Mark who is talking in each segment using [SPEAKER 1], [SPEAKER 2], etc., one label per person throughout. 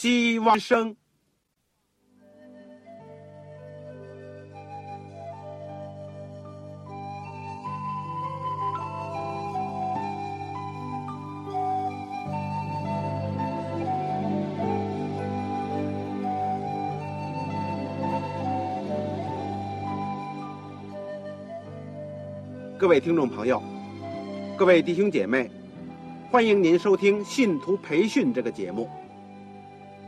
[SPEAKER 1] 希望生。各位听众朋友，各位弟兄姐妹，欢迎您收听信徒培训这个节目。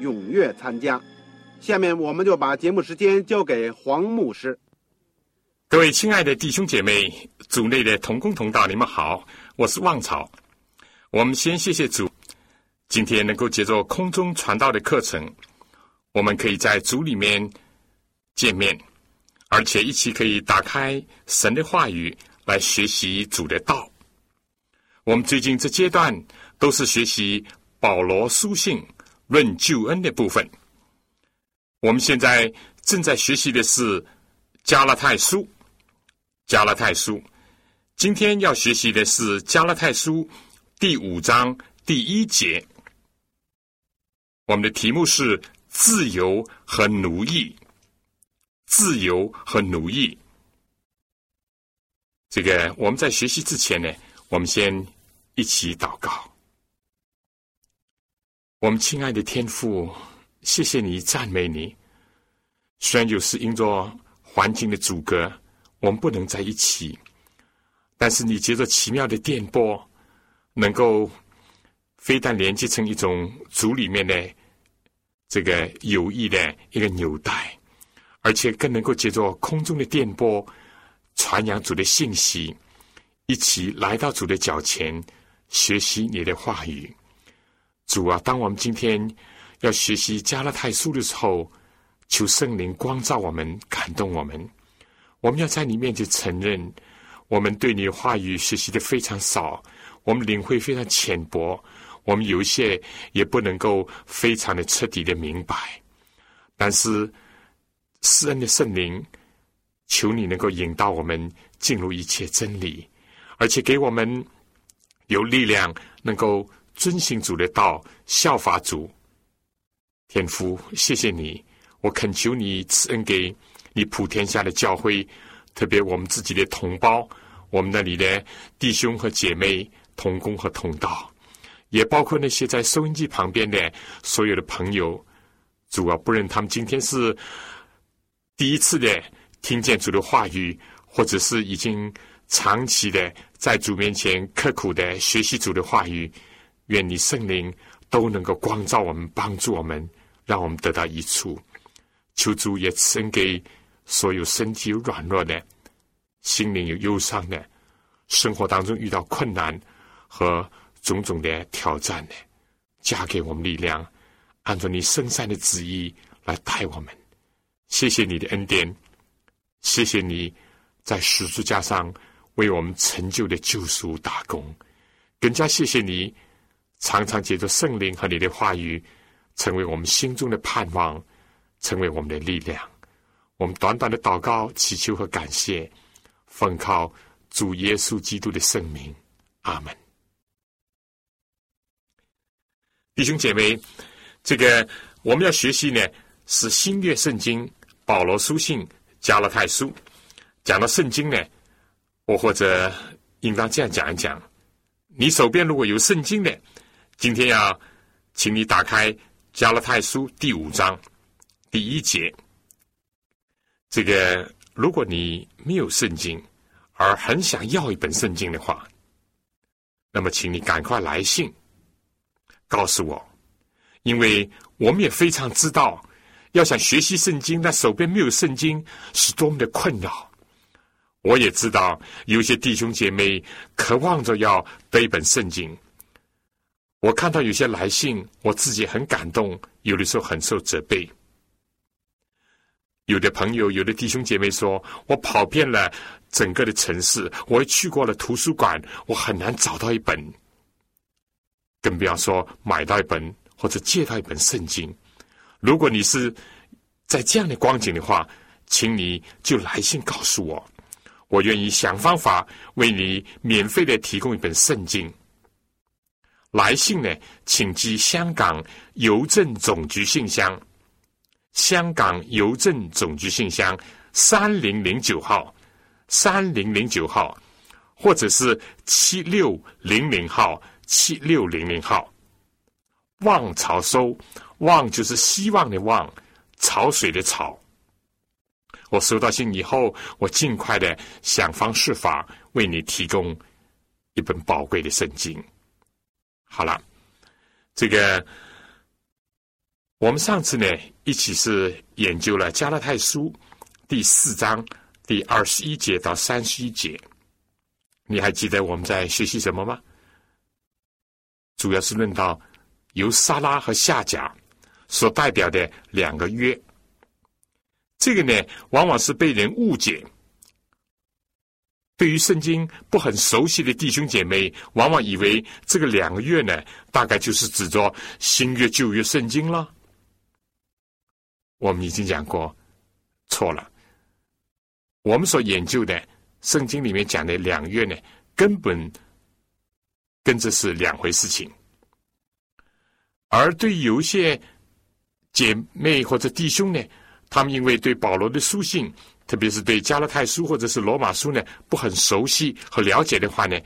[SPEAKER 1] 踊跃参加。下面我们就把节目时间交给黄牧师。
[SPEAKER 2] 各位亲爱的弟兄姐妹、组内的同工同道，你们好，我是旺草。我们先谢谢主，今天能够接受空中传道的课程，我们可以在组里面见面。而且一起可以打开神的话语来学习主的道。我们最近这阶段都是学习保罗书信论救恩的部分。我们现在正在学习的是加拉太书。加拉太书，今天要学习的是加拉太书第五章第一节。我们的题目是自由和奴役。自由和奴役，这个我们在学习之前呢，我们先一起祷告。我们亲爱的天父，谢谢你，赞美你。虽然有时因着环境的阻隔，我们不能在一起，但是你借着奇妙的电波，能够非但连接成一种组里面的这个友谊的一个纽带。而且更能够借着空中的电波传扬主的信息，一起来到主的脚前学习你的话语。主啊，当我们今天要学习加拉太书的时候，求圣灵光照我们，感动我们。我们要在你面前承认，我们对你话语学习的非常少，我们领会非常浅薄，我们有一些也不能够非常的彻底的明白，但是。施恩的圣灵，求你能够引导我们进入一切真理，而且给我们有力量，能够遵行主的道，效法主。天父，谢谢你，我恳求你赐恩给你普天下的教会，特别我们自己的同胞，我们那里的弟兄和姐妹同工和同道，也包括那些在收音机旁边的所有的朋友。主啊，不论他们今天是。第一次的听见主的话语，或者是已经长期的在主面前刻苦的学习主的话语，愿你圣灵都能够光照我们，帮助我们，让我们得到益处。求主也赐给所有身体软弱的、心灵有忧伤的、生活当中遇到困难和种种的挑战的，加给我们力量，按照你圣善的旨意来带我们。谢谢你的恩典，谢谢你在十字架上为我们成就的救赎打工，更加谢谢你常常借着圣灵和你的话语，成为我们心中的盼望，成为我们的力量。我们短短的祷告、祈求和感谢，奉靠主耶稣基督的圣名，阿门。弟兄姐妹，这个我们要学习呢，是新约圣经。保罗书信加勒太书，讲到圣经呢，我或者应当这样讲一讲：你手边如果有圣经的，今天要请你打开加了太书第五章第一节。这个，如果你没有圣经，而很想要一本圣经的话，那么请你赶快来信告诉我，因为我们也非常知道。要想学习圣经，但手边没有圣经，是多么的困扰。我也知道有些弟兄姐妹渴望着要得一本圣经，我看到有些来信，我自己很感动，有的时候很受责备。有的朋友，有的弟兄姐妹说，我跑遍了整个的城市，我去过了图书馆，我很难找到一本，更不要说买到一本或者借到一本圣经。如果你是在这样的光景的话，请你就来信告诉我，我愿意想方法为你免费的提供一本圣经。来信呢，请寄香港邮政总局信箱。香港邮政总局信箱三零零九号，三零零九号，或者是七六零零号，七六零零号。望潮收，望就是希望的望，潮水的潮。我收到信以后，我尽快的想方设法为你提供一本宝贵的圣经。好了，这个。我们上次呢，一起是研究了加拉太书第四章第二十一节到三十一节。你还记得我们在学习什么吗？主要是论到由撒拉和夏甲所代表的两个约。这个呢，往往是被人误解。对于圣经不很熟悉的弟兄姐妹，往往以为这个两个月呢，大概就是指着新约旧约圣经了。我们已经讲过，错了。我们所研究的圣经里面讲的两月呢，根本跟这是两回事情。而对有些姐妹或者弟兄呢，他们因为对保罗的书信，特别是对加拉太书或者是罗马书呢，不很熟悉和了解的话呢，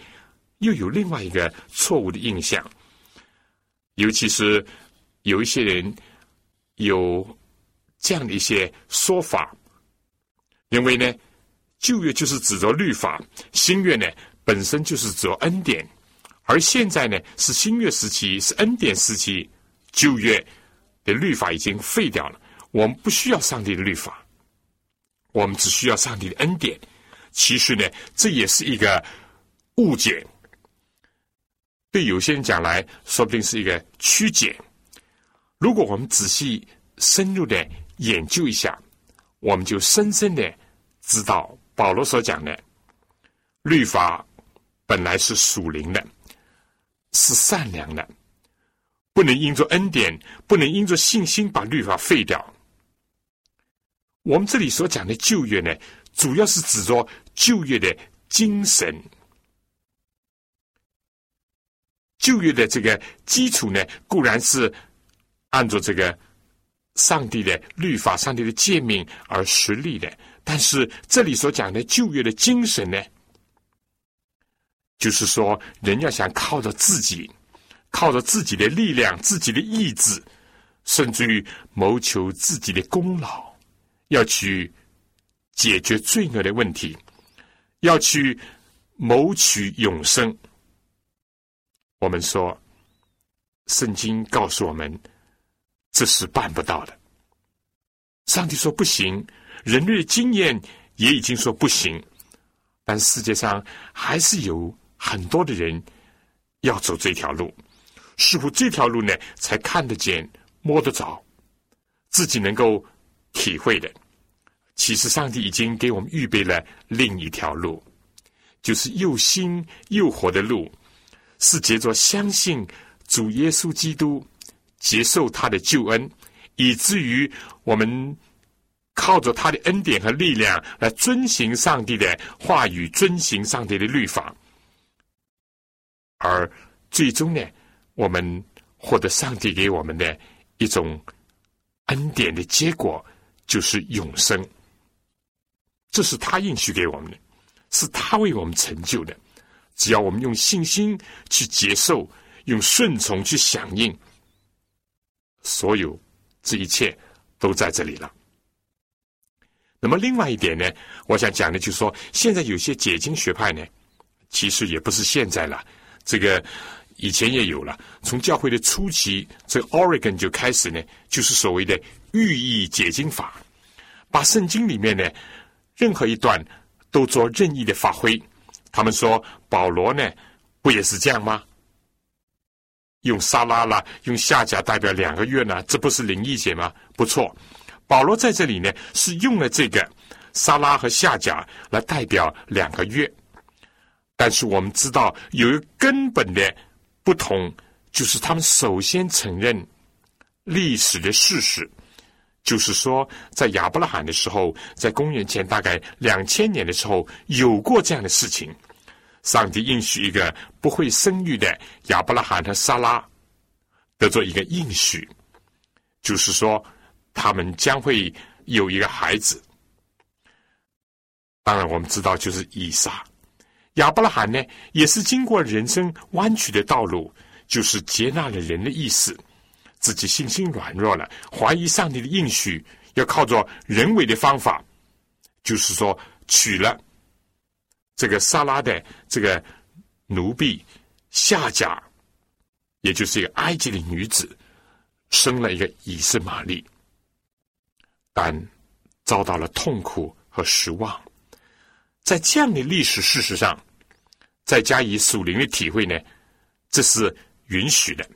[SPEAKER 2] 又有另外一个错误的印象。尤其是有一些人有。这样的一些说法，因为呢，旧约就是指着律法，新约呢本身就是指恩典，而现在呢是新约时期，是恩典时期，旧约的律法已经废掉了，我们不需要上帝的律法，我们只需要上帝的恩典。其实呢，这也是一个误解，对有些人讲来说不定是一个曲解。如果我们仔细深入的。研究一下，我们就深深的知道保罗所讲的律法本来是属灵的，是善良的，不能因着恩典，不能因着信心把律法废掉。我们这里所讲的旧约呢，主要是指着旧约的精神，旧约的这个基础呢，固然是按照这个。上帝的律法、上帝的诫命而实立的，但是这里所讲的旧约的精神呢，就是说，人要想靠着自己，靠着自己的力量、自己的意志，甚至于谋求自己的功劳，要去解决罪恶的问题，要去谋取永生。我们说，圣经告诉我们。这是办不到的。上帝说不行，人类经验也已经说不行，但世界上还是有很多的人要走这条路，似乎这条路呢才看得见、摸得着，自己能够体会的。其实上帝已经给我们预备了另一条路，就是又新又活的路，是借着相信主耶稣基督。接受他的救恩，以至于我们靠着他的恩典和力量来遵行上帝的话语，遵行上帝的律法，而最终呢，我们获得上帝给我们的一种恩典的结果，就是永生。这是他应许给我们的，是他为我们成就的。只要我们用信心去接受，用顺从去响应。所有这一切都在这里了。那么，另外一点呢，我想讲的就是说，现在有些解经学派呢，其实也不是现在了，这个以前也有了。从教会的初期，这 Oregon 就开始呢，就是所谓的寓意解经法，把圣经里面呢任何一段都做任意的发挥。他们说保罗呢，不也是这样吗？用沙拉啦，用夏甲代表两个月呢，这不是灵异节吗？不错，保罗在这里呢是用了这个沙拉和夏甲来代表两个月，但是我们知道有一个根本的不同，就是他们首先承认历史的事实，就是说在亚伯拉罕的时候，在公元前大概两千年的时候有过这样的事情。上帝应许一个不会生育的亚伯拉罕和撒拉得做一个应许，就是说他们将会有一个孩子。当然，我们知道就是以撒。亚伯拉罕呢，也是经过人生弯曲的道路，就是接纳了人的意思，自己信心软弱了，怀疑上帝的应许，要靠着人为的方法，就是说娶了。这个萨拉的这个奴婢夏甲，也就是一个埃及的女子，生了一个以斯玛利，但遭到了痛苦和失望。在这样的历史事实上，再加以属灵的体会呢，这是允许的。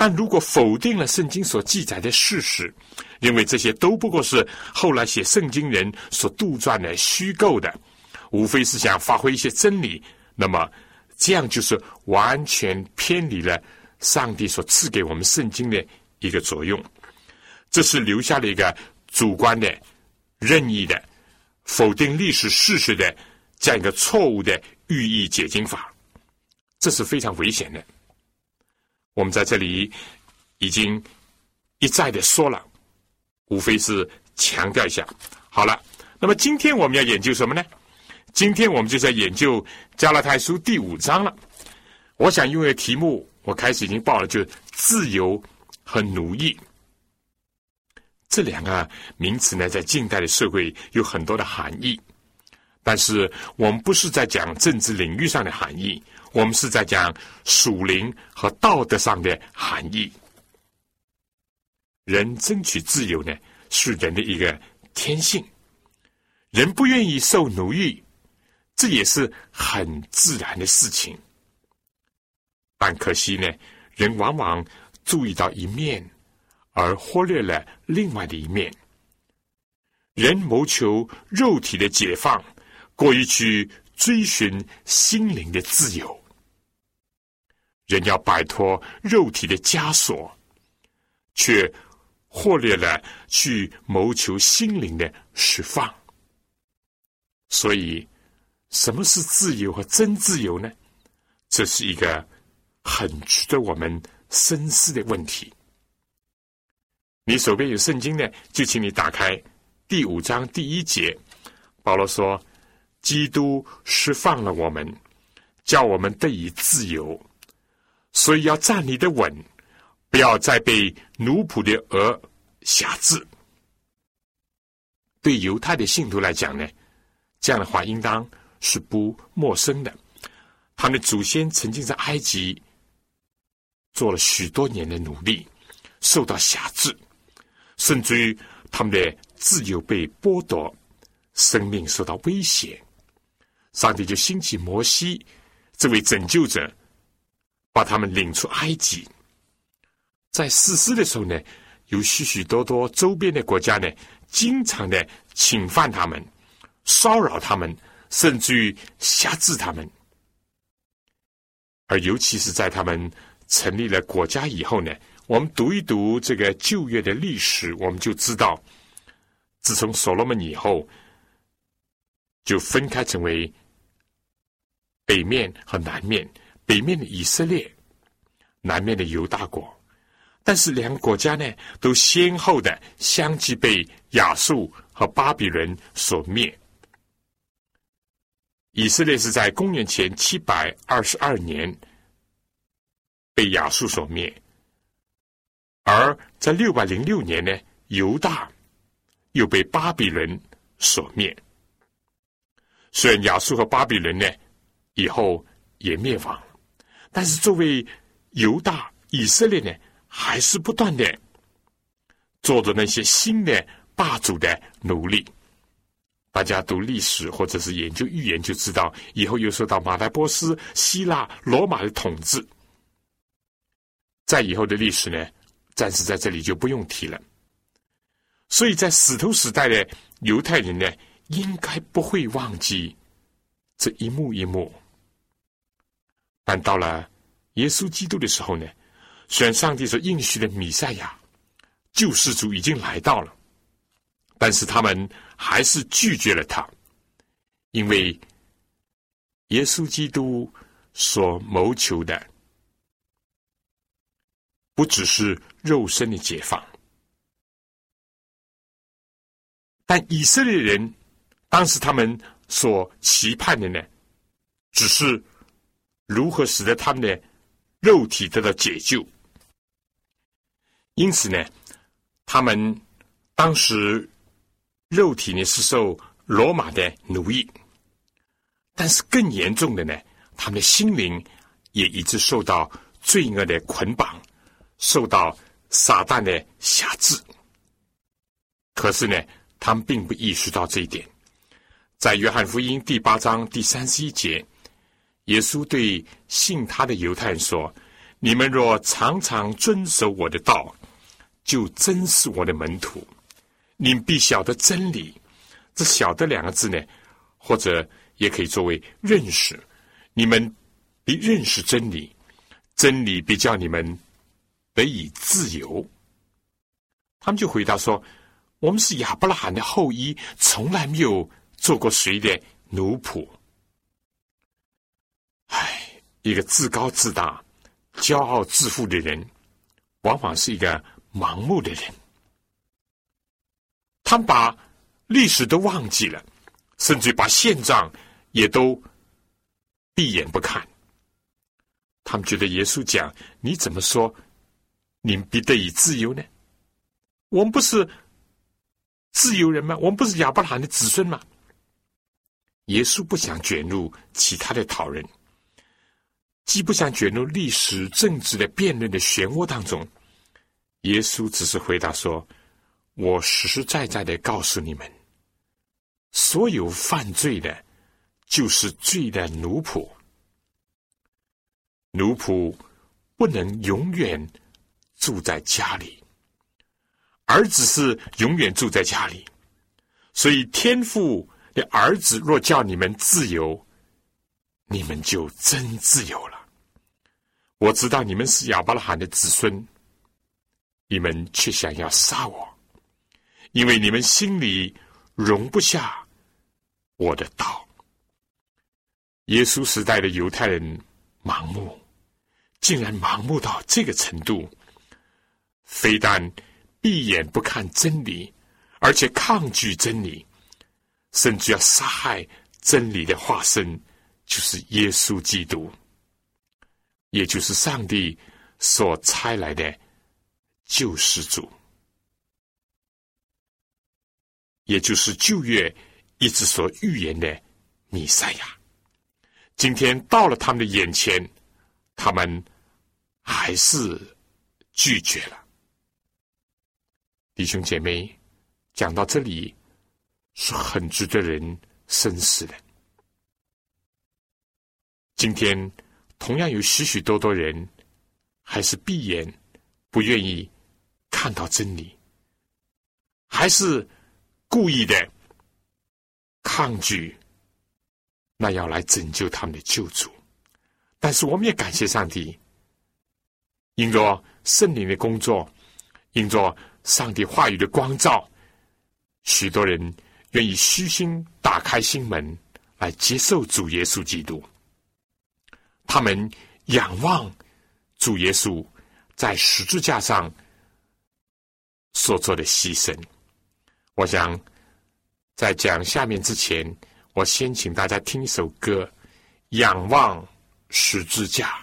[SPEAKER 2] 但如果否定了圣经所记载的事实，认为这些都不过是后来写圣经人所杜撰的虚构的。无非是想发挥一些真理，那么这样就是完全偏离了上帝所赐给我们圣经的一个作用。这是留下了一个主观的、任意的、否定历史事实的这样一个错误的寓意解经法，这是非常危险的。我们在这里已经一再的说了，无非是强调一下。好了，那么今天我们要研究什么呢？今天我们就在研究加拉太书第五章了。我想用的题目，我开始已经报了，就是自由和奴役这两个名词呢，在近代的社会有很多的含义。但是我们不是在讲政治领域上的含义，我们是在讲属灵和道德上的含义。人争取自由呢，是人的一个天性。人不愿意受奴役。这也是很自然的事情，但可惜呢，人往往注意到一面，而忽略了另外的一面。人谋求肉体的解放，过于去追寻心灵的自由。人要摆脱肉体的枷锁，却忽略了去谋求心灵的释放。所以。什么是自由和真自由呢？这是一个很值得我们深思的问题。你手边有圣经呢，就请你打开第五章第一节。保罗说：“基督释放了我们，叫我们得以自由，所以要站立的稳，不要再被奴仆的额辖制。”对犹太的信徒来讲呢，这样的话应当。是不陌生的，他们的祖先曾经在埃及做了许多年的努力，受到辖制，甚至于他们的自由被剥夺，生命受到威胁。上帝就兴起摩西这位拯救者，把他们领出埃及。在实施的时候呢，有许许多多周边的国家呢，经常的侵犯他们，骚扰他们。甚至于辖制他们，而尤其是在他们成立了国家以后呢，我们读一读这个旧约的历史，我们就知道，自从所罗门以后，就分开成为北面和南面，北面的以色列，南面的犹大国，但是两个国家呢，都先后的相继被亚述和巴比伦所灭。以色列是在公元前七百二十二年被亚述所灭，而在六百零六年呢，犹大又被巴比伦所灭。虽然亚述和巴比伦呢以后也灭亡，但是作为犹大以色列呢，还是不断的做着那些新的霸主的努力。大家读历史或者是研究预言，就知道以后又受到马代波斯、希腊、罗马的统治。在以后的历史呢，暂时在这里就不用提了。所以在石头时代的犹太人呢，应该不会忘记这一幕一幕。但到了耶稣基督的时候呢，虽然上帝所应许的弥赛亚救世主已经来到了，但是他们还是拒绝了他，因为耶稣基督所谋求的不只是肉身的解放。但以色列人当时他们所期盼的呢，只是如何使得他们的肉体得到解救。因此呢，他们当时肉体呢是受罗马的奴役，但是更严重的呢，他们的心灵也一直受到罪恶的捆绑，受到撒旦的辖制。可是呢？他们并不意识到这一点。在约翰福音第八章第三十一节，耶稣对信他的犹太人说：“你们若常常遵守我的道，就真是我的门徒。你必晓得真理。这‘晓得’两个字呢，或者也可以作为认识。你们必认识真理，真理必叫你们得以自由。”他们就回答说。我们是亚伯拉罕的后裔，从来没有做过谁的奴仆。一个自高自大、骄傲自负的人，往往是一个盲目的人。他们把历史都忘记了，甚至把现状也都闭眼不看。他们觉得耶稣讲：“你怎么说，你们必得以自由呢？”我们不是。自由人吗？我们不是亚伯拉罕的子孙吗？耶稣不想卷入其他的讨论，既不想卷入历史政治的辩论的漩涡当中。耶稣只是回答说：“我实实在在的告诉你们，所有犯罪的，就是罪的奴仆。奴仆不能永远住在家里。”儿子是永远住在家里，所以天父的儿子若叫你们自由，你们就真自由了。我知道你们是亚伯拉罕的子孙，你们却想要杀我，因为你们心里容不下我的道。耶稣时代的犹太人盲目，竟然盲目到这个程度，非但。闭眼不看真理，而且抗拒真理，甚至要杀害真理的化身，就是耶稣基督，也就是上帝所差来的救世主，也就是旧约一直所预言的弥赛亚。今天到了他们的眼前，他们还是拒绝了。弟兄姐妹，讲到这里是很值得人深思的。今天同样有许许多多人还是闭眼，不愿意看到真理，还是故意的抗拒那要来拯救他们的救主。但是我们也感谢上帝，因着圣灵的工作，因着。上帝话语的光照，许多人愿意虚心打开心门来接受主耶稣基督。他们仰望主耶稣在十字架上所做的牺牲。我想在讲下面之前，我先请大家听一首歌，《仰望十字架》。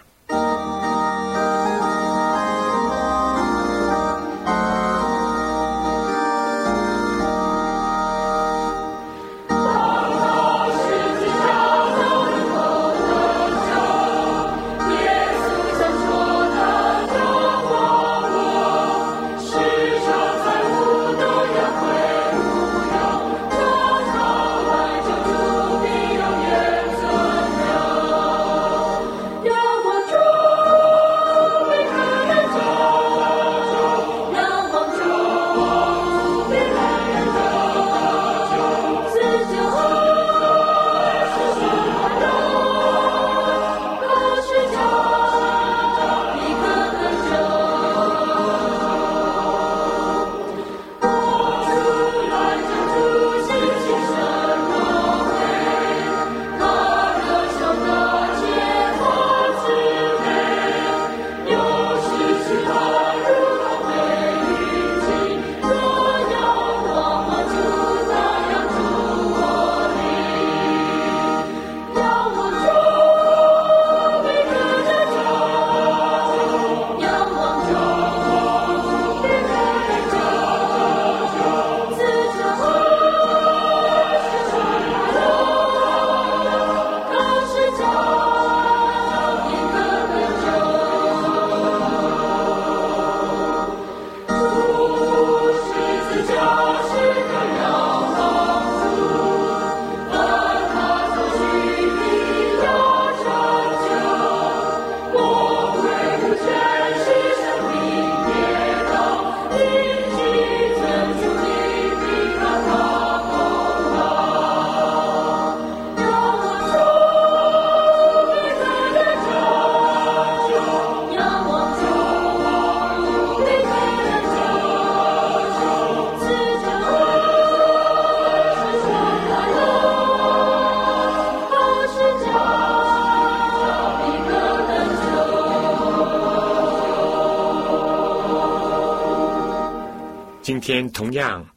[SPEAKER 2] 同样，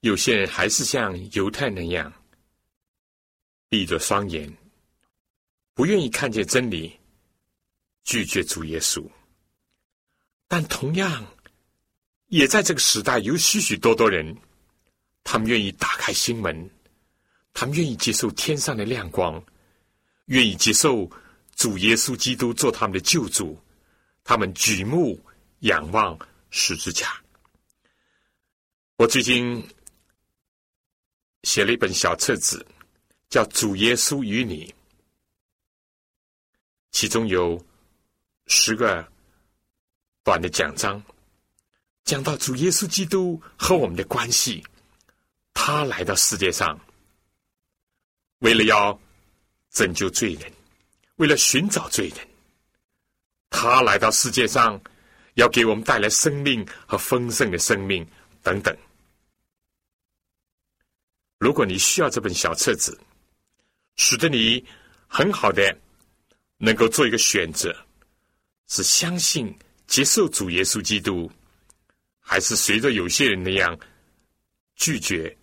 [SPEAKER 2] 有些人还是像犹太那样，闭着双眼，不愿意看见真理，拒绝主耶稣。但同样，也在这个时代，有许许多多人，他们愿意打开心门，他们愿意接受天上的亮光，愿意接受主耶稣基督做他们的救主，他们举目仰望十字架。我最近写了一本小册子，叫《主耶稣与你》，其中有十个短的讲章，讲到主耶稣基督和我们的关系。他来到世界上，为了要拯救罪人，为了寻找罪人，他来到世界上，要给我们带来生命和丰盛的生命。等等，如果你需要这本小册子，使得你很好的能够做一个选择，是相信接受主耶稣基督，还是随着有些人那样拒绝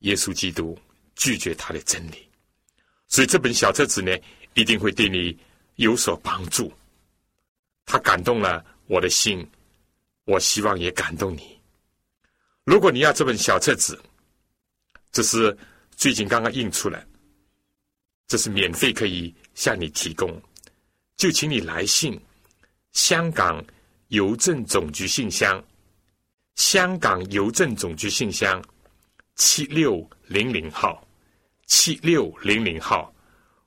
[SPEAKER 2] 耶稣基督，拒绝他的真理？所以这本小册子呢，一定会对你有所帮助。他感动了我的心，我希望也感动你。如果你要这本小册子，这是最近刚刚印出来，这是免费可以向你提供，就请你来信，香港邮政总局信箱，香港邮政总局信箱七六零零号，七六零零号，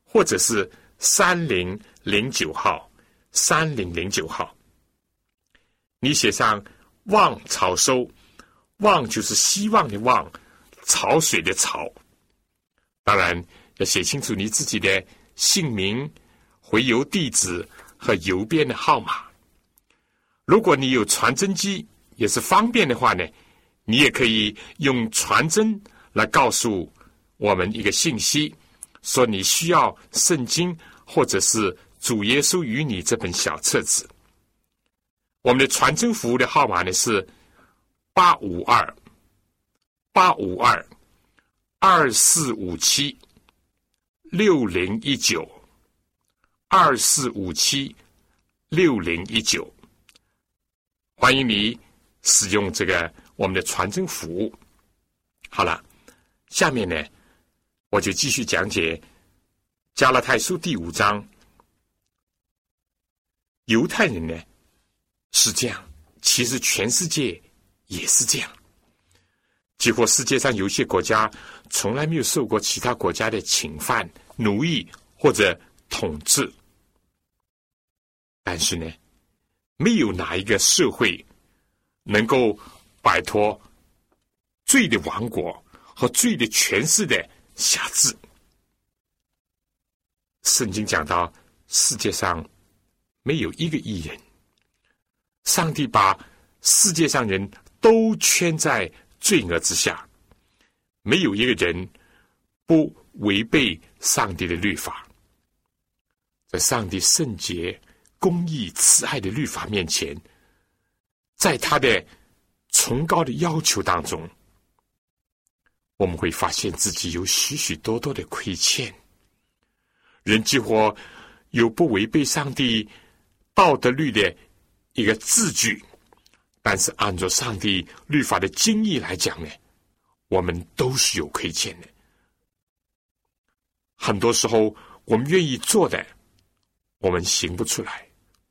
[SPEAKER 2] 或者是三零零九号，三零零九号，你写上望草收。望就是希望的望，潮水的潮。当然要写清楚你自己的姓名、回邮地址和邮编的号码。如果你有传真机，也是方便的话呢，你也可以用传真来告诉我们一个信息，说你需要圣经或者是主耶稣与你这本小册子。我们的传真服务的号码呢是。八五二八五二二四五七六零一九二四五七六零一九，欢迎你使用这个我们的传真服务。好了，下面呢，我就继续讲解加拉太书第五章。犹太人呢是这样，其实全世界。也是这样，几乎世界上有些国家从来没有受过其他国家的侵犯、奴役或者统治，但是呢，没有哪一个社会能够摆脱罪的王国和罪的权势的辖制。圣经讲到，世界上没有一个艺人，上帝把世界上人。都圈在罪恶之下，没有一个人不违背上帝的律法。在上帝圣洁、公义、慈爱的律法面前，在他的崇高的要求当中，我们会发现自己有许许多多的亏欠。人几乎有不违背上帝道德律的一个字句。但是，按照上帝律法的经义来讲呢，我们都是有亏欠的。很多时候，我们愿意做的，我们行不出来；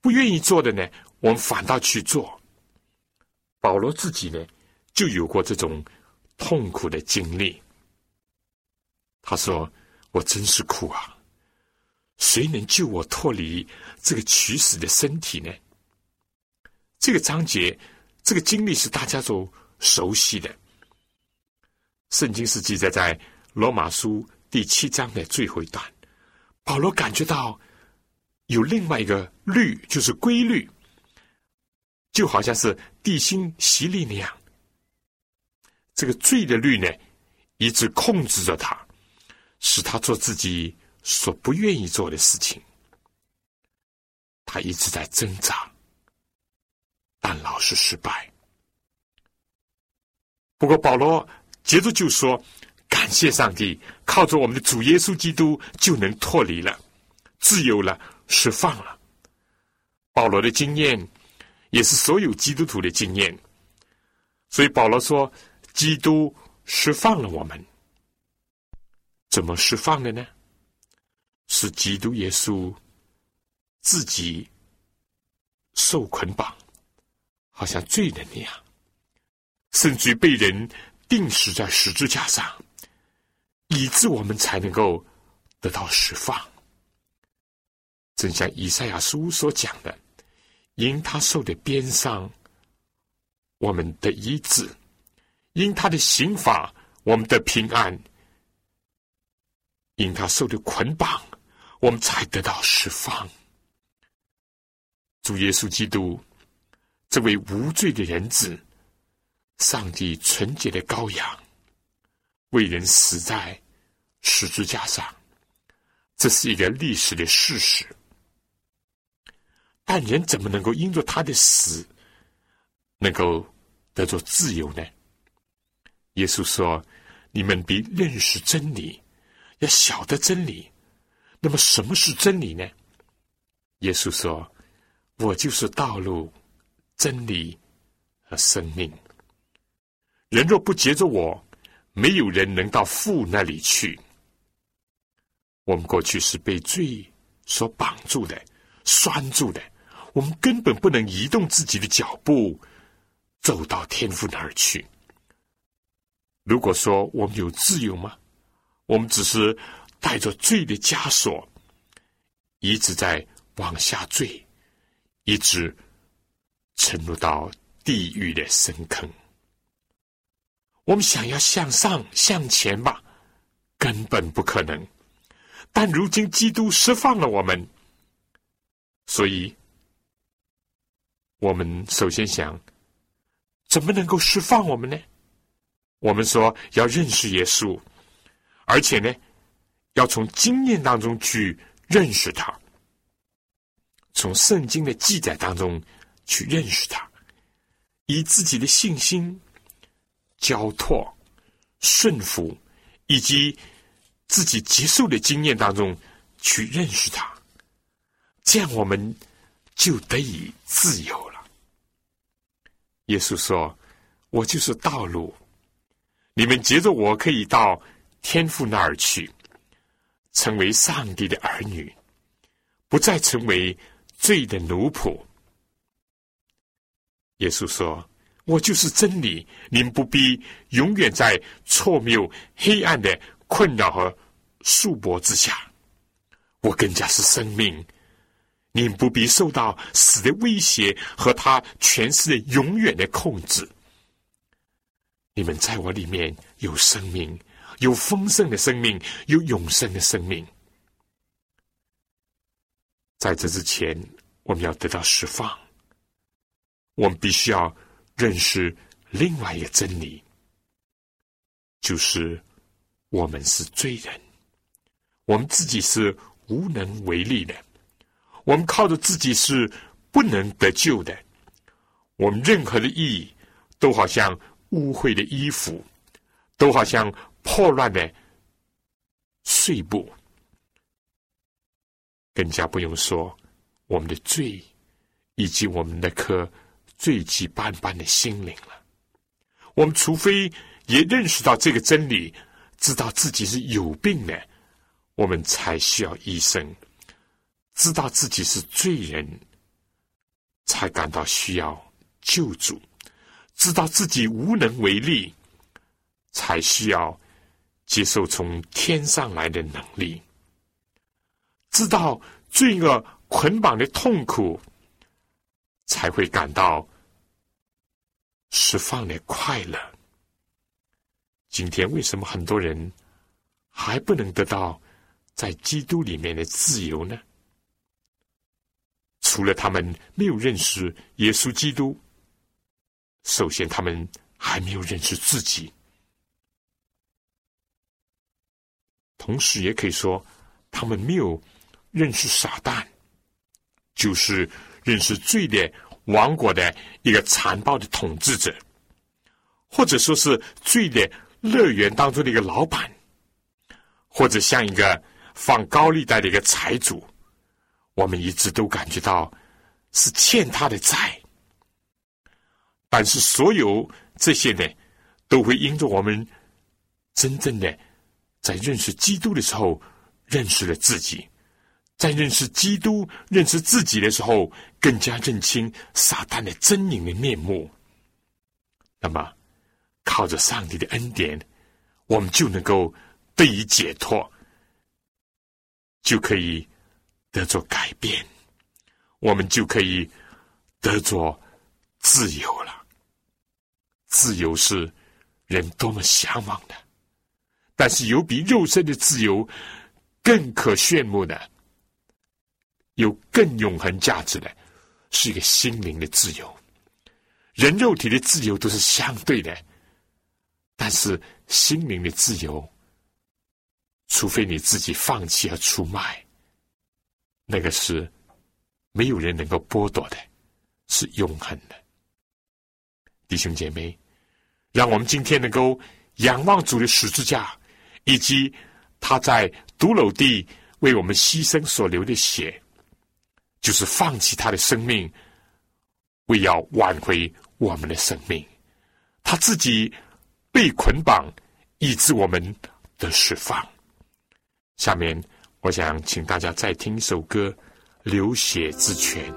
[SPEAKER 2] 不愿意做的呢，我们反倒去做。保罗自己呢，就有过这种痛苦的经历。他说：“我真是苦啊！谁能救我脱离这个取死的身体呢？”这个章节。这个经历是大家都熟悉的。圣经是记载在罗马书第七章的最后一段。保罗感觉到有另外一个律，就是规律，就好像是地心吸力那样。这个罪的律呢，一直控制着他，使他做自己所不愿意做的事情。他一直在挣扎。但老是失败。不过保罗接着就说：“感谢上帝，靠着我们的主耶稣基督就能脱离了，自由了，释放了。”保罗的经验也是所有基督徒的经验，所以保罗说：“基督释放了我们，怎么释放的呢？是基督耶稣自己受捆绑，好像罪人那样，甚至被人钉死在十字架上，以致我们才能够得到释放。”正像以赛亚书所讲的，因他受的鞭伤，我们的医治；因他的刑罚，我们的平安；因他受的捆绑，我们才得到释放。主耶稣基督，这位无罪的人子，上帝纯洁的羔羊，为人死在十字架上，这是一个历史的事实。但人怎么能够因着他的死，能够得着自由呢？耶稣说：“你们必认识真理，要晓得真理。那么什么是真理呢？”耶稣说：“我就是道路、真理和生命。人若不接着我，没有人能到父那里去。我们过去是被罪所绑住的、拴住的。”我们根本不能移动自己的脚步，走到天父那儿去。如果说我们有自由吗？我们只是带着罪的枷锁，一直在往下坠，一直沉入到地狱的深坑。我们想要向上向前吧，根本不可能。但如今基督释放了我们，所以。我们首先想，怎么能够释放我们呢？我们说要认识耶稣，而且呢，要从经验当中去认识他，从圣经的记载当中去认识他，以自己的信心交托、顺服，以及自己接受的经验当中去认识他，这样我们就得以自由了。耶稣说：“我就是道路，你们接着我可以到天父那儿去，成为上帝的儿女，不再成为罪的奴仆。”耶稣说：“我就是真理，您不必永远在错谬、黑暗的困扰和束缚之下。我更加是生命。”您不必受到死的威胁和他权势的永远的控制。你们在我里面有生命，有丰盛的生命，有永生的生命。在这之前，我们要得到释放。我们必须要认识另外一个真理，就是我们是罪人，我们自己是无能为力的。我们靠着自己是不能得救的，我们任何的意义都好像污秽的衣服，都好像破乱的碎布，更加不用说我们的罪以及我们那颗罪迹斑斑的心灵了。我们除非也认识到这个真理，知道自己是有病的，我们才需要医生。知道自己是罪人，才感到需要救助；知道自己无能为力，才需要接受从天上来的能力；知道罪恶捆绑的痛苦，才会感到释放的快乐。今天为什么很多人还不能得到在基督里面的自由呢？除了他们没有认识耶稣基督，首先他们还没有认识自己，同时也可以说他们没有认识撒旦，就是认识罪的王国的一个残暴的统治者，或者说是罪的乐园当中的一个老板，或者像一个放高利贷的一个财主，我们一直都感觉到是欠他的债。但是所有这些呢，都会因着我们真正的在认识基督的时候，认识了自己。在认识基督、认识自己的时候，更加认清撒旦的狰狞的面目。那么，靠着上帝的恩典，我们就能够得以解脱，就可以得着改变，我们就可以得着自由了。自由是人多么向往的，但是有比肉身的自由更可炫目的。有更永恒价值的，是一个心灵的自由。人肉体的自由都是相对的，但是心灵的自由，除非你自己放弃和出卖，那个是没有人能够剥夺的，是永恒的。弟兄姐妹，让我们今天能够仰望主的十字架，以及他在独楼地为我们牺牲所流的血。就是放弃他的生命，为要挽回我们的生命，他自己被捆绑，以致我们的释放。下面，我想请大家再听一首歌《流血之泉》。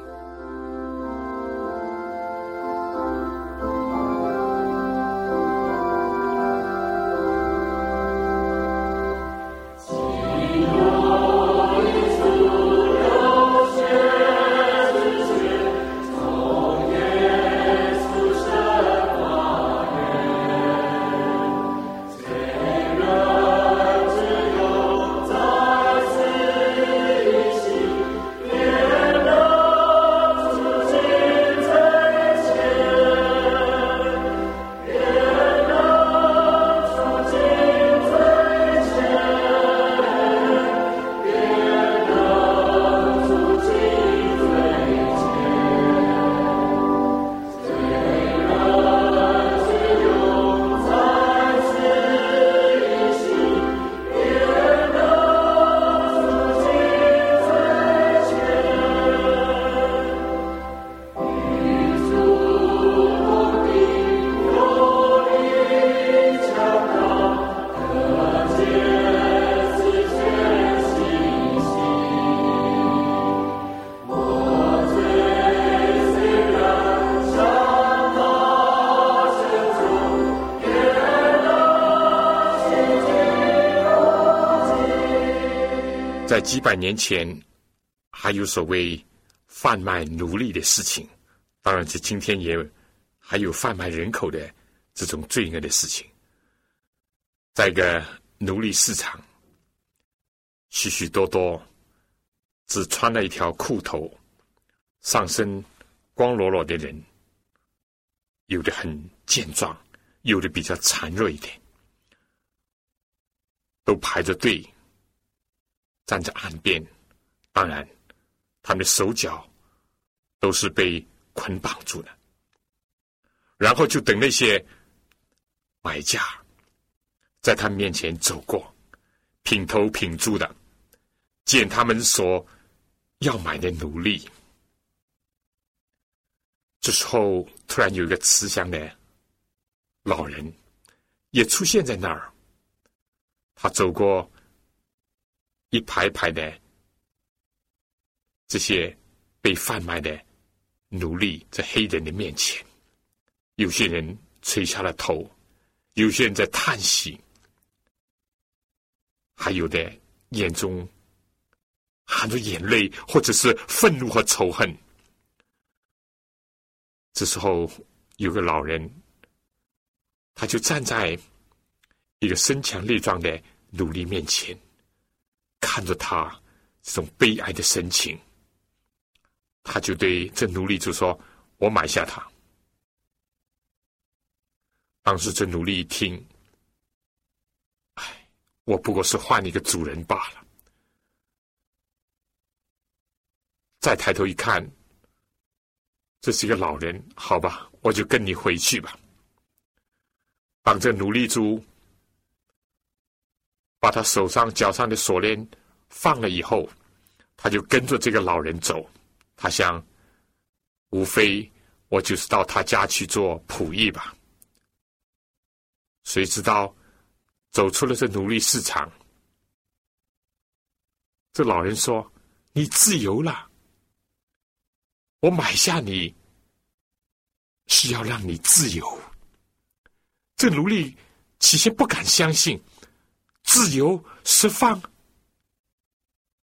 [SPEAKER 2] 几百年前，还有所谓贩卖奴隶的事情。当然，在今天也还有贩卖人口的这种罪恶的事情。在一个奴隶市场，许许多多只穿了一条裤头、上身光裸裸的人，有的很健壮，有的比较孱弱一点，都排着队。站在岸边，当然，他们的手脚都是被捆绑住的，然后就等那些买家在他面前走过，品头品足的见他们所要买的奴隶。这时候，突然有一个慈祥的老人也出现在那儿，他走过。一排排的这些被贩卖的奴隶在黑人的面前，有些人垂下了头，有些人在叹息，还有的眼中含着眼泪，或者是愤怒和仇恨。这时候，有个老人，他就站在一个身强力壮的奴隶面前。看着他这种悲哀的神情，他就对这奴隶就说：“我买下他。”当时这奴隶一听，哎，我不过是换了一个主人罢了。再抬头一看，这是一个老人，好吧，我就跟你回去吧。当这奴隶主把他手上、脚上的锁链放了以后，他就跟着这个老人走。他想，无非我就是到他家去做仆役吧。谁知道走出了这奴隶市场，这老人说：“你自由了，我买下你是要让你自由。”这奴隶起先不敢相信，自由释放。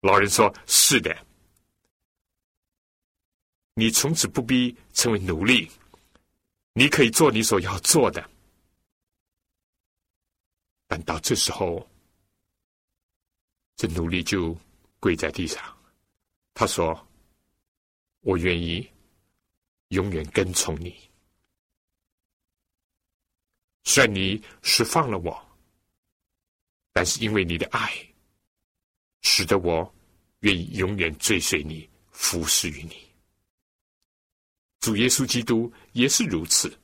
[SPEAKER 2] 老人说：“是的，你从此不必成为奴隶，你可以做你所要做的。”但到这时候，这奴隶就跪在地上，他说：“我愿意永远跟从你。”虽然你释放了我，但是因为你的爱，使得我愿意永远追随你，服侍于你。主耶稣基督也是如此，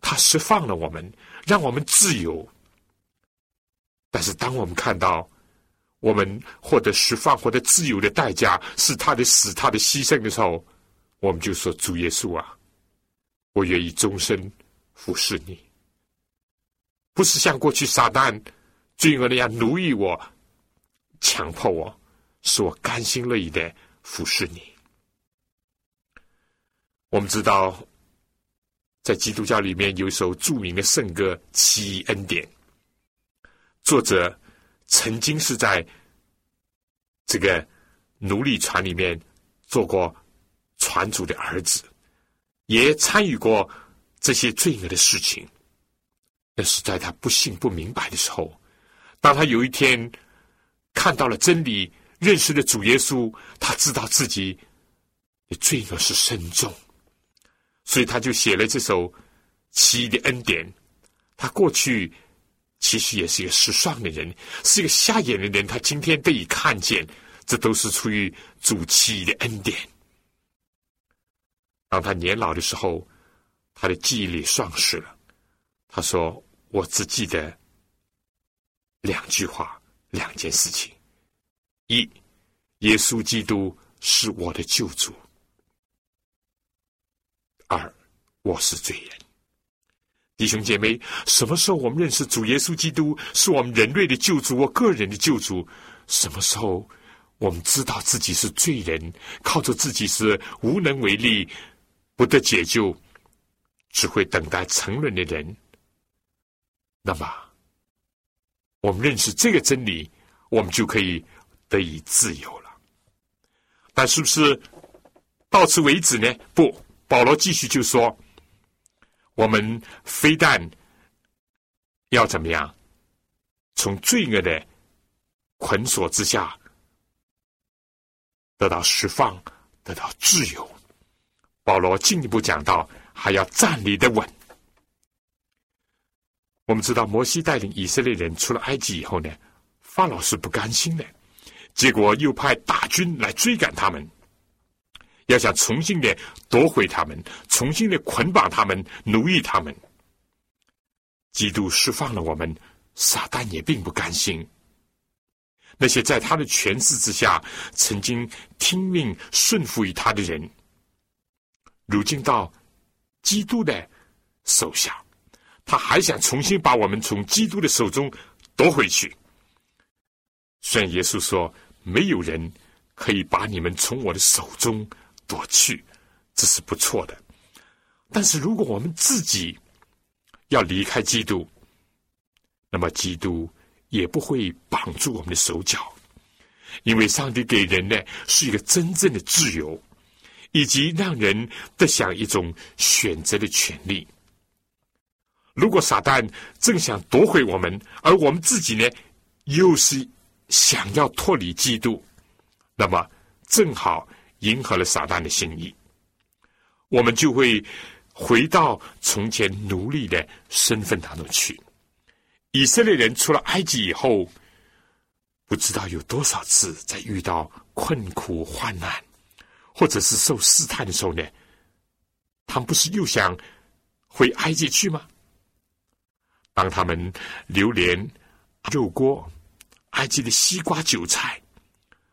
[SPEAKER 2] 他释放了我们，让我们自由。但是当我们看到我们获得释放、获得自由的代价是他的死、他的牺牲的时候，我们就说：“主耶稣啊，我愿意终身服侍你。”不是像过去撒旦罪恶那样奴役我、强迫我，使我甘心乐意的服侍你。我们知道，在基督教里面有一首著名的圣歌《奇异恩典》，作者曾经是在这个奴隶船里面做过船主的儿子，也参与过这些罪恶的事情。但是在他不信不明白的时候，当他有一天看到了真理，认识了主耶稣，他知道自己的罪恶是深重，所以他就写了这首《奇异的恩典》。他过去其实也是一个失丧的人，是一个瞎眼的人，他今天得以看见，这都是出于主奇异的恩典。当他年老的时候，他的记忆力丧失了。他说：“我只记得两句话，两件事情：一，耶稣基督是我的救主；二，我是罪人。弟兄姐妹，什么时候我们认识主耶稣基督是我们人类的救主，我个人的救主？什么时候我们知道自己是罪人，靠着自己是无能为力，不得解救，只会等待沉沦的人？”那么，我们认识这个真理，我们就可以得以自由了。但是不是到此为止呢？不，保罗继续就说：我们非但要怎么样，从罪恶的捆锁之下得到释放，得到自由。保罗进一步讲到，还要站立的稳。我们知道，摩西带领以色列人出了埃及以后呢，法老是不甘心的，结果又派大军来追赶他们，要想重新的夺回他们，重新的捆绑他们，奴役他们。基督释放了我们，撒旦也并不甘心。那些在他的权势之下曾经听命顺服于他的人，如今到基督的手下。他还想重新把我们从基督的手中夺回去。虽然耶稣说没有人可以把你们从我的手中夺去，这是不错的。但是如果我们自己要离开基督，那么基督也不会绑住我们的手脚，因为上帝给人呢是一个真正的自由，以及让人得享一种选择的权利。如果撒旦正想夺回我们，而我们自己呢，又是想要脱离基督，那么正好迎合了撒旦的心意，我们就会回到从前奴隶的身份当中去。以色列人出了埃及以后，不知道有多少次在遇到困苦患难，或者是受试探的时候呢，他们不是又想回埃及去吗？当他们流连肉锅、埃及的西瓜、韭菜，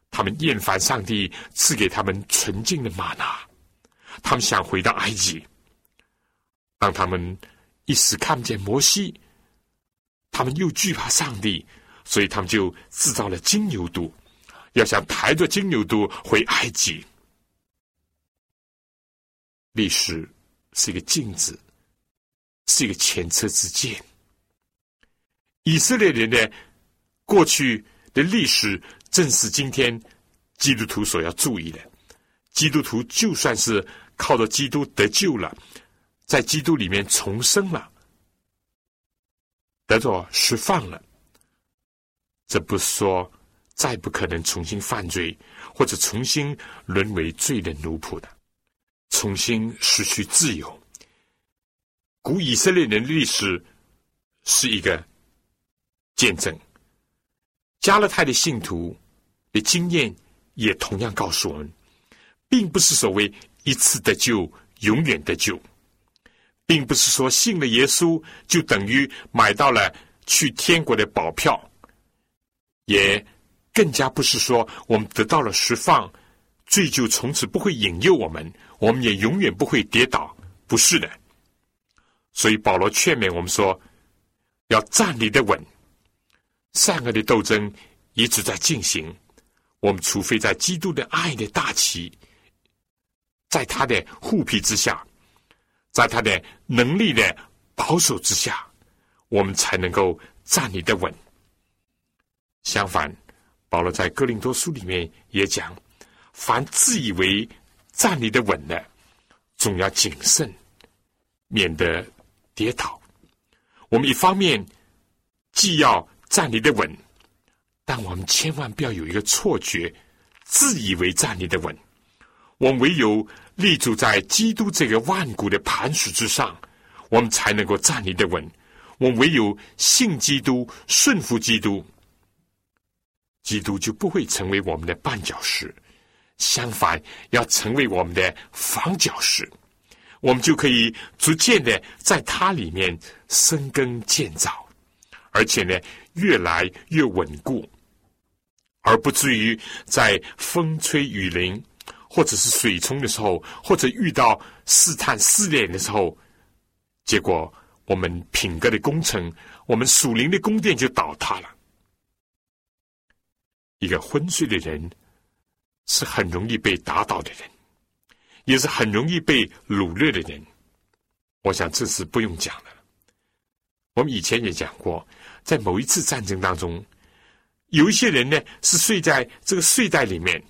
[SPEAKER 2] 他们厌烦上帝赐给他们纯净的玛纳，他们想回到埃及。当他们一时看不见摩西，他们又惧怕上帝，所以他们就制造了金牛犊，要想抬着金牛犊回埃及。历史是一个镜子，是一个前车之鉴。以色列人的过去的历史，正是今天基督徒所要注意的。基督徒就算是靠着基督得救了，在基督里面重生了，得着释放了，这不是说再不可能重新犯罪，或者重新沦为罪的奴仆的，重新失去自由。古以色列人的历史是一个。见证加勒泰的信徒的经验，也同样告诉我们，并不是所谓一次得救，永远得救，并不是说信了耶稣就等于买到了去天国的保票，也更加不是说我们得到了释放，罪就从此不会引诱我们，我们也永远不会跌倒，不是的。所以保罗劝勉我们说，要站立的稳。善恶的斗争一直在进行，我们除非在基督的爱的大旗，在他的护庇之下，在他的能力的保守之下，我们才能够站立的稳。相反，保罗在哥林多书里面也讲：凡自以为站立的稳的，总要谨慎，免得跌倒。我们一方面既要站立的稳，但我们千万不要有一个错觉，自以为站立的稳。我们唯有立足在基督这个万古的磐石之上，我们才能够站立的稳。我们唯有信基督、顺服基督，基督就不会成为我们的绊脚石，相反，要成为我们的防脚石。我们就可以逐渐的在它里面生根建造，而且呢。越来越稳固，而不至于在风吹雨淋，或者是水冲的时候，或者遇到试探试炼的时候，结果我们品格的工程，我们属灵的宫殿就倒塌了。一个昏睡的人是很容易被打倒的人，也是很容易被掳掠的人。我想这是不用讲的。我们以前也讲过。在某一次战争当中，有一些人呢是睡在这个睡袋里面，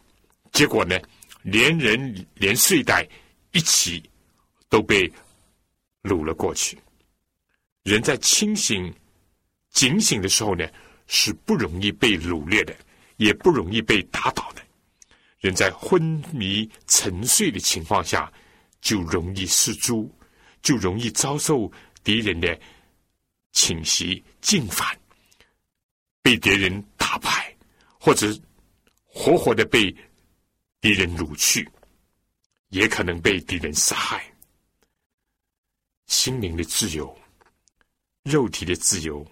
[SPEAKER 2] 结果呢，连人连睡袋一起都被掳了过去。人在清醒、警醒的时候呢，是不容易被掳掠的，也不容易被打倒的。人在昏迷沉睡的情况下，就容易失足，就容易遭受敌人的。侵袭、进犯，被敌人打败，或者活活的被敌人掳去，也可能被敌人杀害。心灵的自由、肉体的自由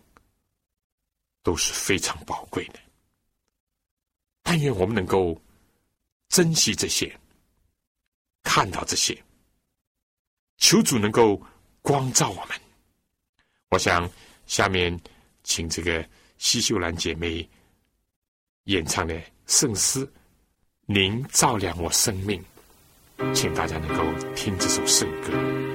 [SPEAKER 2] 都是非常宝贵的。但愿我们能够珍惜这些，看到这些，求主能够光照我们。我想下面请这个西秀兰姐妹演唱的圣诗《您照亮我生命》，请大家能够听这首圣歌。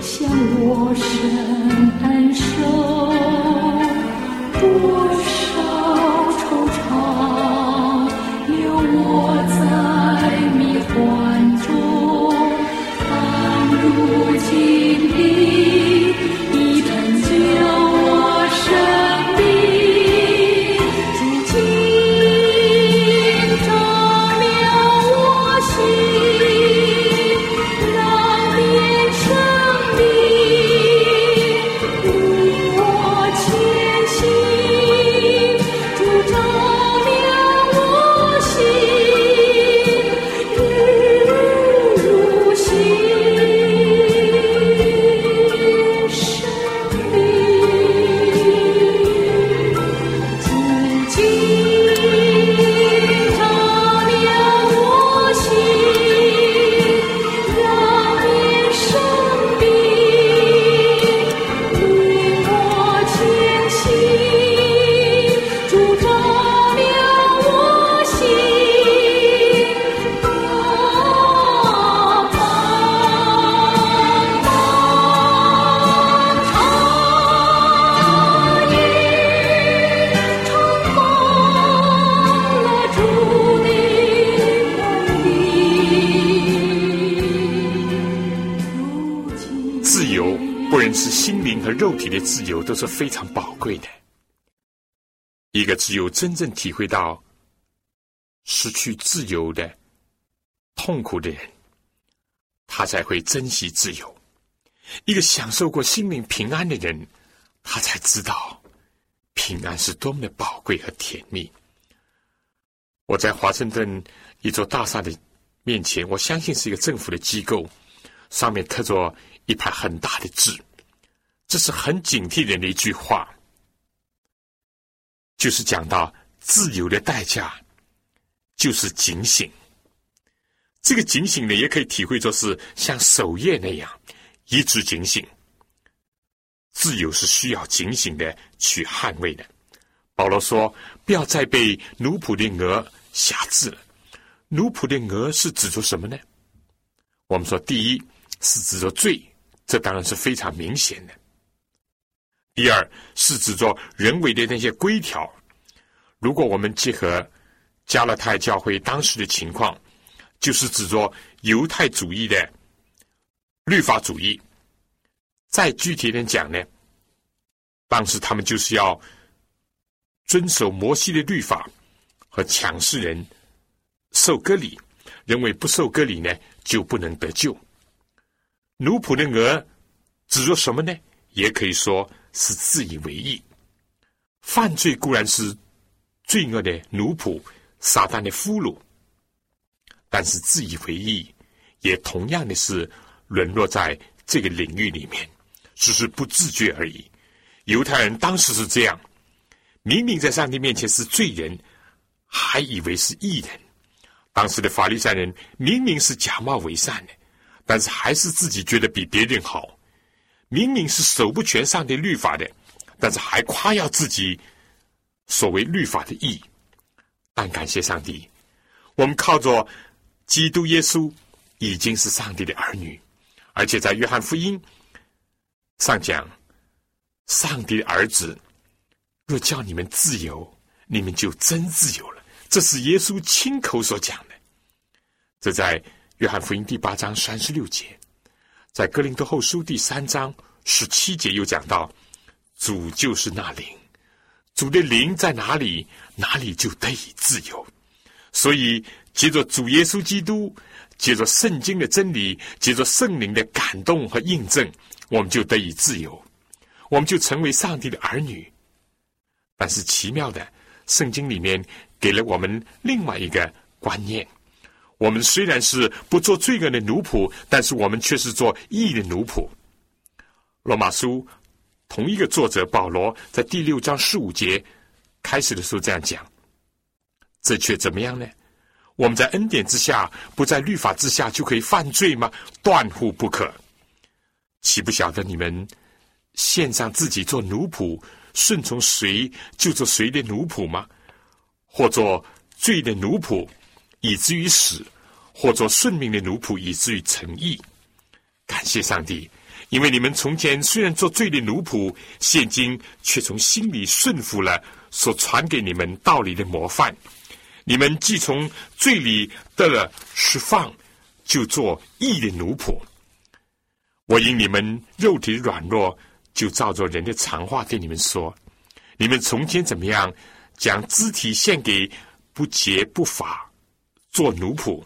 [SPEAKER 3] 向我伸
[SPEAKER 2] 是非常宝贵的。一个只有真正体会到失去自由的痛苦的人，他才会珍惜自由。一个享受过心灵平安的人，他才知道平安是多么的宝贵和甜蜜。我在华盛顿一座大厦的面前，我相信是一个政府的机构，上面刻着一排很大的字，这是很警惕人的一句话，就是讲到自由的代价就是警醒。这个警醒呢，也可以体会作是像守夜那样一直警醒。自由是需要警醒的去捍卫的。保罗说：“不要再被奴仆的鹅辖制了。”奴仆的鹅是指着什么呢？我们说，第一是指着罪，这当然是非常明显的；第二是指着人为的那些规条。如果我们结合加勒泰教会当时的情况，就是指着犹太主义的律法主义。再具体点讲呢，当时他们就是要遵守摩西的律法和强势人受割礼，认为不受割礼呢就不能得救。奴仆的鹅指着什么呢？也可以说是自以为意。犯罪固然是罪恶的奴仆，撒旦的俘虏，但是自以为意也同样的是沦落在这个领域里面。只是不自觉而已。犹太人当时是这样，明明在上帝面前是罪人，还以为是义人。当时的法利赛人明明是假冒为善的，但是还是自己觉得比别人好。明明是守不全上帝律法的，但是还夸耀自己所谓律法的义。但感谢上帝，我们靠着基督耶稣已经是上帝的儿女，而且在约翰福音。上讲，上帝的儿子若叫你们自由，你们就真自由了。这是耶稣亲口所讲的。这在约翰福音第八章三十六节，在哥林多后书第三章十七节又讲到，主就是那灵，主的灵在哪里，哪里就得以自由。所以，借着主耶稣基督，借着圣经的真理，借着圣灵的感动和印证。我们就得以自由，我们就成为上帝的儿女。但是奇妙的，圣经里面给了我们另外一个观念：我们虽然是不做罪恶的奴仆，但是我们却是做义的奴仆。罗马书同一个作者保罗在第六章十五节开始的时候这样讲：这却怎么样呢？我们在恩典之下，不在律法之下，就可以犯罪吗？断乎不可。岂不晓得你们献上自己做奴仆，顺从谁就做谁的奴仆吗？或做罪的奴仆，以至于死；或做顺命的奴仆，以至于成义。感谢上帝，因为你们从前虽然做罪的奴仆，现今却从心里顺服了所传给你们道理的模范。你们既从罪里得了释放，就做义的奴仆。我因你们肉体软弱，就照着人的常话对你们说：你们从前怎么样，将肢体献给不洁不法做奴仆，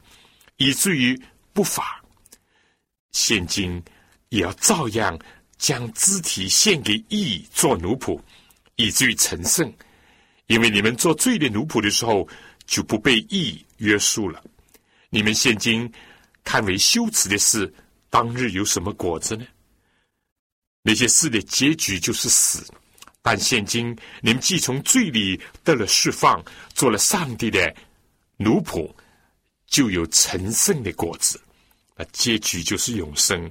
[SPEAKER 2] 以至于不法。现今也要照样将肢体献给义做奴仆，以至于成圣。因为你们做罪的奴仆的时候，就不被义约束了。你们现今看为羞耻的事，当日有什么果子呢？那些事的结局就是死。但现今你们既从罪里得了释放，做了上帝的奴仆，就有成圣的果子。那结局就是永生。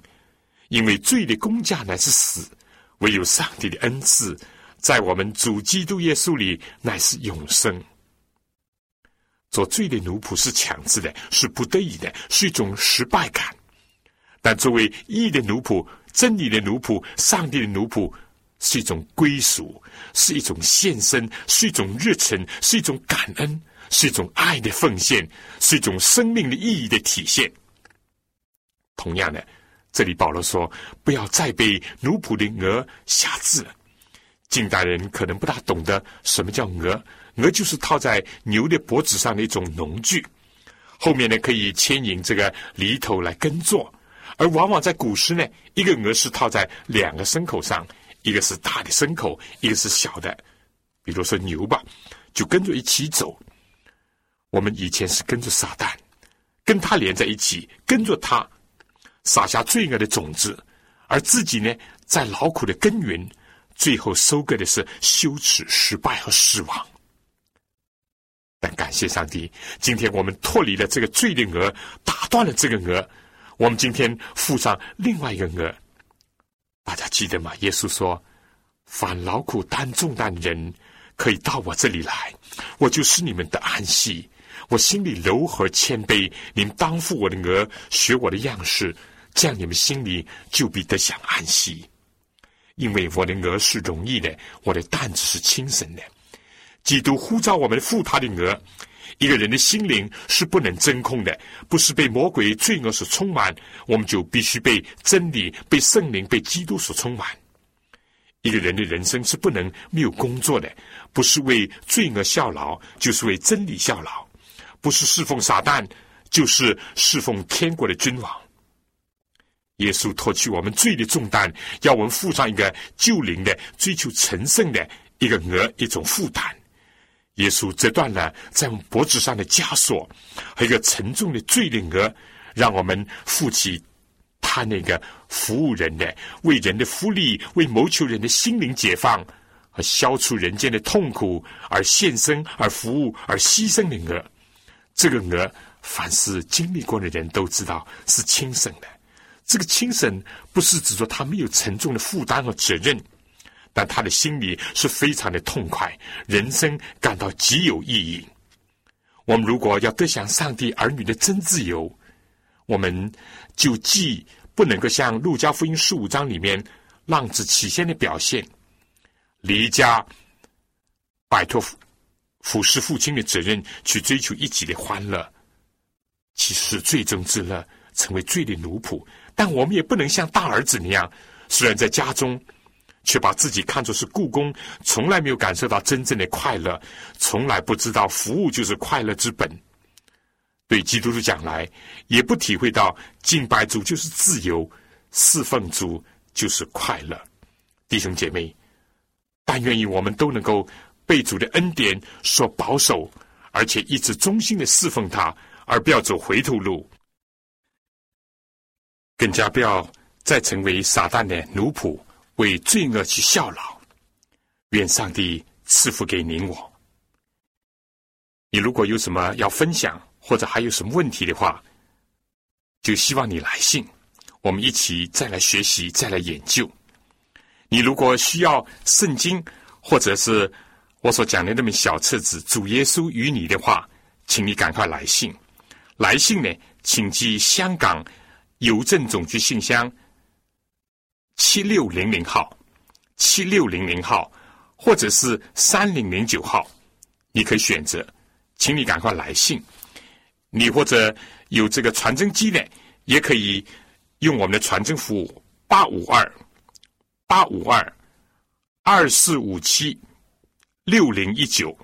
[SPEAKER 2] 因为罪的工价乃是死，唯有上帝的恩赐，在我们主基督耶稣里乃是永生。做罪的奴仆是强制的，是不得已的，是一种失败感。但作为义的奴仆、真理的奴仆、上帝的奴仆，是一种归属，是一种献身，是一种热忱，是一种感恩，是一种爱的奉献，是一种生命的意义的体现。同样的，这里保罗说：“不要再被奴仆的鹅辖制了。”近代人可能不大懂得什么叫鹅。鹅就是套在牛的脖子上的一种农具，后面呢可以牵引这个犁头来耕作，而往往在古时呢，一个鹅是套在两个牲口上，一个是大的牲口，一个是小的，比如说牛吧，就跟着一起走。我们以前是跟着撒旦，跟他连在一起，跟着他撒下罪恶的种子，而自己呢在劳苦的耕耘，最后收割的是羞耻、失败和失望。但感谢上帝，今天我们脱离了这个罪的鹅，打断了这个鹅。我们今天附上另外一个鹅，大家记得吗？耶稣说：“凡劳苦担重担的人，可以到我这里来，我就是你们的安息。我心里柔和谦卑，你们当负我的鹅，学我的样式，这样你们心里就必得享安息。因为我的鹅是容易的，我的担子是轻省的。”基督呼召我们负他的额。一个人的心灵是不能真空的，不是被魔鬼罪恶所充满，我们就必须被真理、被圣灵、被基督所充满。一个人的人生是不能没有工作的，不是为罪恶效劳，就是为真理效劳；不是侍奉撒旦，就是侍奉天国的君王。耶稣脱去我们罪的重担，要我们负上一个救灵的、追求成圣的一个额，一种负担。耶稣折断了在我们脖子上的枷锁，和一个沉重的罪的额，让我们负起他那个服务人的、为人的福利、为谋求人的心灵解放和消除人间的痛苦而献身、而服务、而牺牲的额。这个鹅，凡是经历过的人都知道是轻省的。这个轻省不是指说他没有沉重的负担和责任。但他的心里是非常的痛快，人生感到极有意义。我们如果要得享上帝儿女的真自由，我们就既不能够像路加福音十五章里面浪子起先的表现，离家摆脱俯视父亲的责任，去追求一己的欢乐，其实是最终之乐，成为罪的奴仆。但我们也不能像大儿子那样，虽然在家中。却把自己看作是故宫，从来没有感受到真正的快乐，从来不知道服务就是快乐之本。对基督徒讲来，也不体会到敬拜主就是自由，侍奉主就是快乐。弟兄姐妹，但愿意我们都能够被主的恩典所保守，而且一直忠心的侍奉他，而不要走回头路，更加不要再成为撒旦的奴仆。为罪恶去效劳，愿上帝赐福给您我。你如果有什么要分享，或者还有什么问题的话，就希望你来信，我们一起再来学习，再来研究。你如果需要圣经，或者是我所讲的那本小册子《主耶稣与你》的话，请你赶快来信。来信呢，请寄香港邮政总局信箱七六零零号、七六零零号，或者是三零零九号，你可以选择。请你赶快来信。你或者有这个传真机呢，也可以用我们的传真服务八五二八五二二四五七六零一九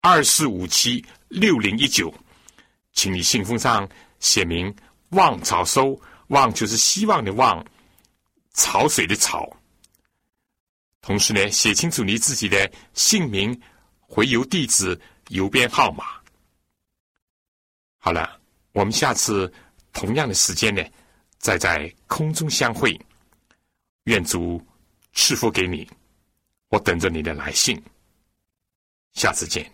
[SPEAKER 2] 二四五七六零一九，请你信封上写明“望草收”，望就是希望的望，潮水的潮。同时呢，写清楚你自己的姓名、回邮地址、邮编号码。好了，我们下次同样的时间呢，再在空中相会。愿主赐福给你，我等着你的来信。下次见。